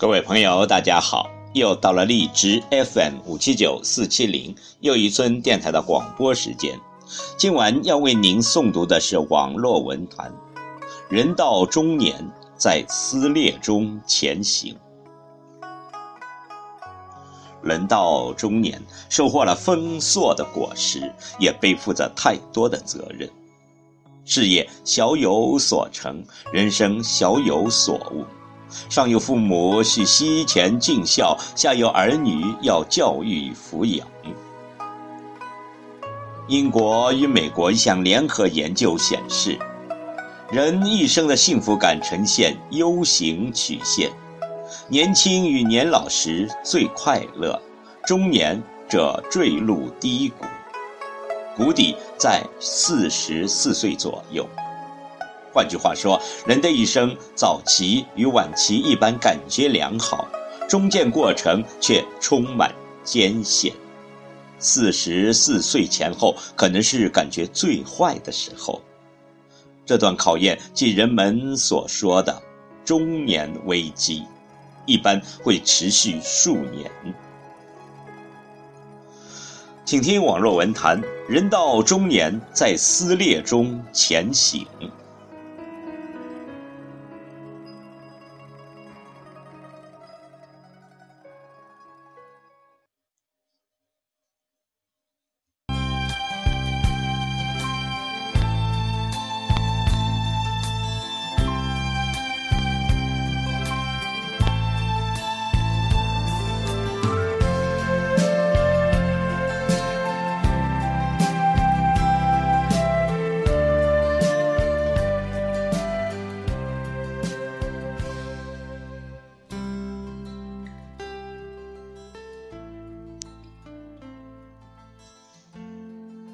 各位朋友，大家好！又到了荔枝 FM 五七九四七零又一村电台的广播时间。今晚要为您诵读的是网络文坛。人到中年，在撕裂中前行。人到中年，收获了丰硕的果实，也背负着太多的责任。事业小有所成，人生小有所悟。上有父母需惜钱尽孝，下有儿女要教育抚养。英国与美国一项联合研究显示，人一生的幸福感呈现 U 型曲线，年轻与年老时最快乐，中年则坠入低谷，谷底在四十四岁左右。换句话说，人的一生早期与晚期一般感觉良好，中间过程却充满艰险。四十四岁前后可能是感觉最坏的时候。这段考验即人们所说的中年危机，一般会持续数年。请听网络文坛：人到中年，在撕裂中前行。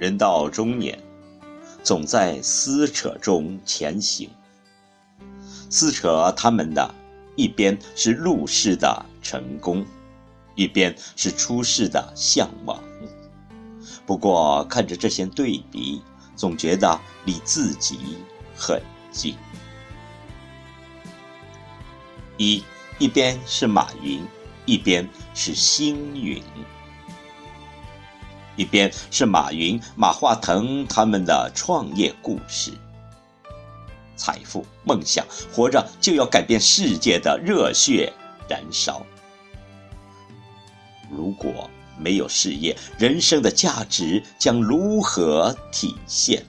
人到中年，总在撕扯中前行。撕扯他们的，一边是入世的成功，一边是出世的向往。不过看着这些对比，总觉得离自己很近。一一边是马云，一边是星云。一边是马云、马化腾他们的创业故事，财富、梦想，活着就要改变世界的热血燃烧。如果没有事业，人生的价值将如何体现？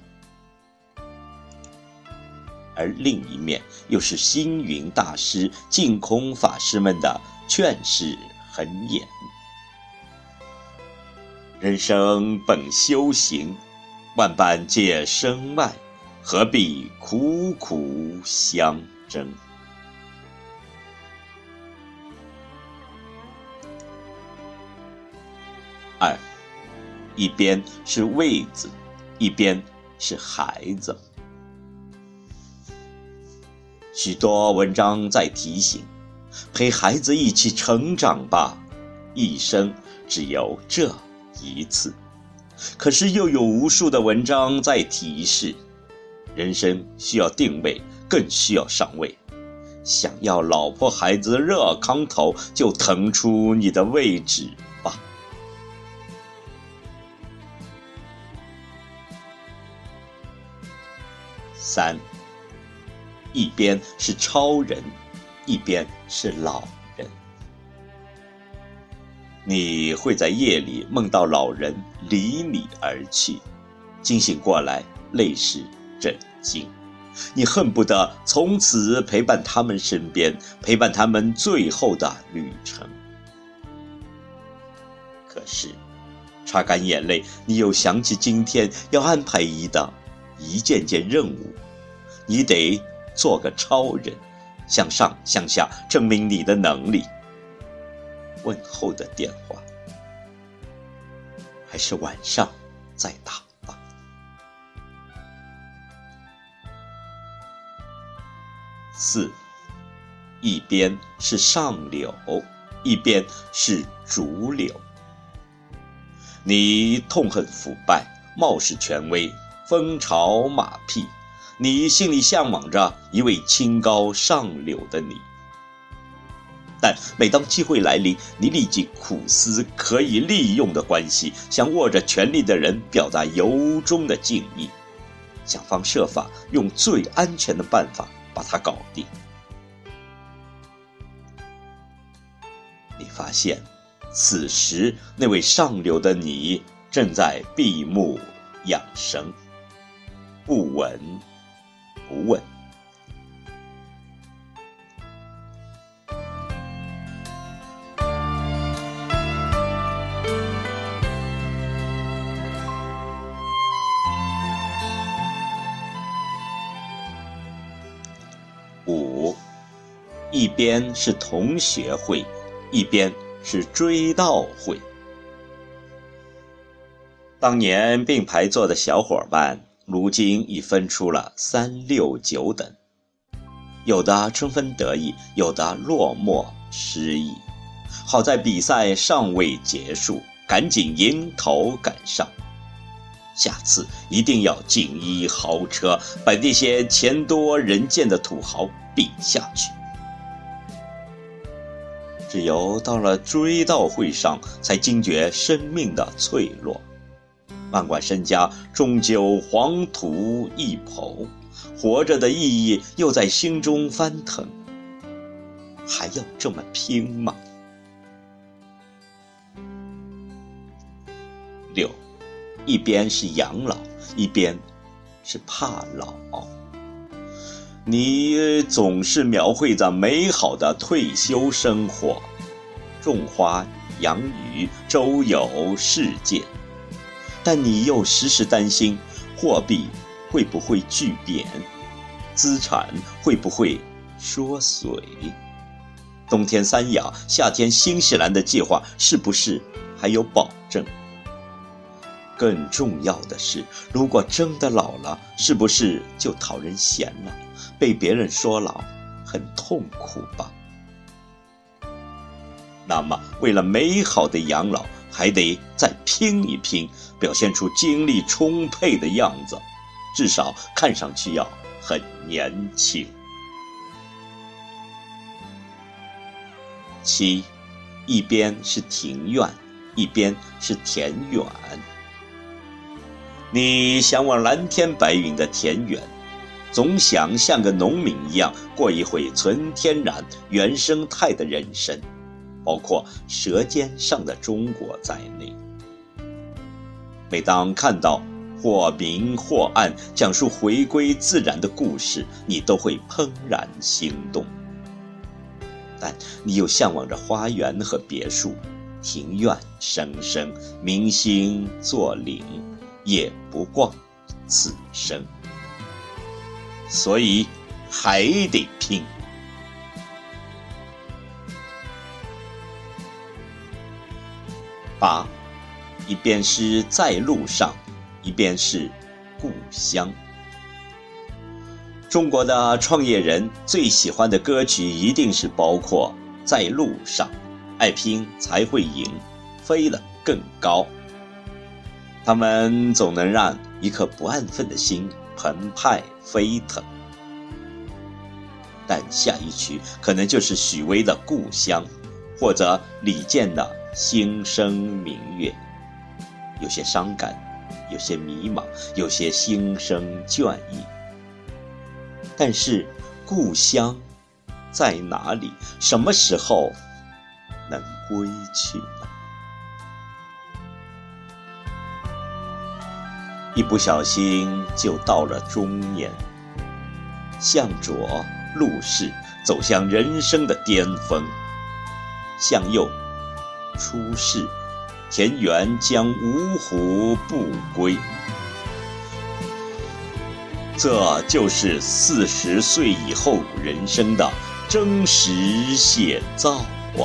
而另一面又是星云大师、净空法师们的劝世狠言。人生本修行，万般皆身外，何必苦苦相争？二，一边是位子，一边是孩子。许多文章在提醒，陪孩子一起成长吧，一生只有这。一次，可是又有无数的文章在提示：人生需要定位，更需要上位。想要老婆孩子热炕头，就腾出你的位置吧。三，一边是超人，一边是老人。你会在夜里梦到老人离你而去，惊醒过来，泪湿枕巾，你恨不得从此陪伴他们身边，陪伴他们最后的旅程。可是，擦干眼泪，你又想起今天要安排一档一件件任务，你得做个超人，向上向下证明你的能力。问候的电话，还是晚上再打吧。四，一边是上柳，一边是竹柳。你痛恨腐败、冒失权威、风潮马屁，你心里向往着一位清高上流的你。但每当机会来临，你立即苦思可以利用的关系，向握着权力的人表达由衷的敬意，想方设法用最安全的办法把他搞定。你发现。此时，那位上流的你正在闭目养生，不闻不问。一边是同学会，一边。是追悼会。当年并排坐的小伙伴，如今已分出了三六九等，有的春风得意，有的落寞失意。好在比赛尚未结束，赶紧迎头赶上。下次一定要锦衣豪车，把那些钱多人贱的土豪比下去。只有到了追悼会上，才惊觉生命的脆弱。万贯身家终究黄土一抔，活着的意义又在心中翻腾。还要这么拼吗？六，一边是养老，一边是怕老。你总是描绘着美好的退休生活，种花、养鱼、周游世界，但你又时时担心货币会不会巨贬，资产会不会缩水，冬天三亚、夏天新西兰的计划是不是还有保证？更重要的是，如果真的老了，是不是就讨人嫌了？被别人说老，很痛苦吧？那么，为了美好的养老，还得再拼一拼，表现出精力充沛的样子，至少看上去要很年轻。七，一边是庭院，一边是田园。你向往蓝天白云的田园，总想像个农民一样过一回纯天然、原生态的人生，包括《舌尖上的中国》在内。每当看到或明或暗讲述回归自然的故事，你都会怦然心动。但你又向往着花园和别墅，庭院深深，明星作岭。也不过此生，所以还得拼。八，一边是在路上，一边是故乡。中国的创业人最喜欢的歌曲一定是包括《在路上》，爱拼才会赢，飞得更高。他们总能让一颗不安分的心澎湃飞腾，但下一曲可能就是许巍的《故乡》，或者李健的《心生明月》，有些伤感，有些迷茫，有些心生倦意。但是，故乡在哪里？什么时候能归去呢？一不小心就到了中年，向左路是走向人生的巅峰，向右出世，田园将芜湖不归。这就是四十岁以后人生的真实写照啊！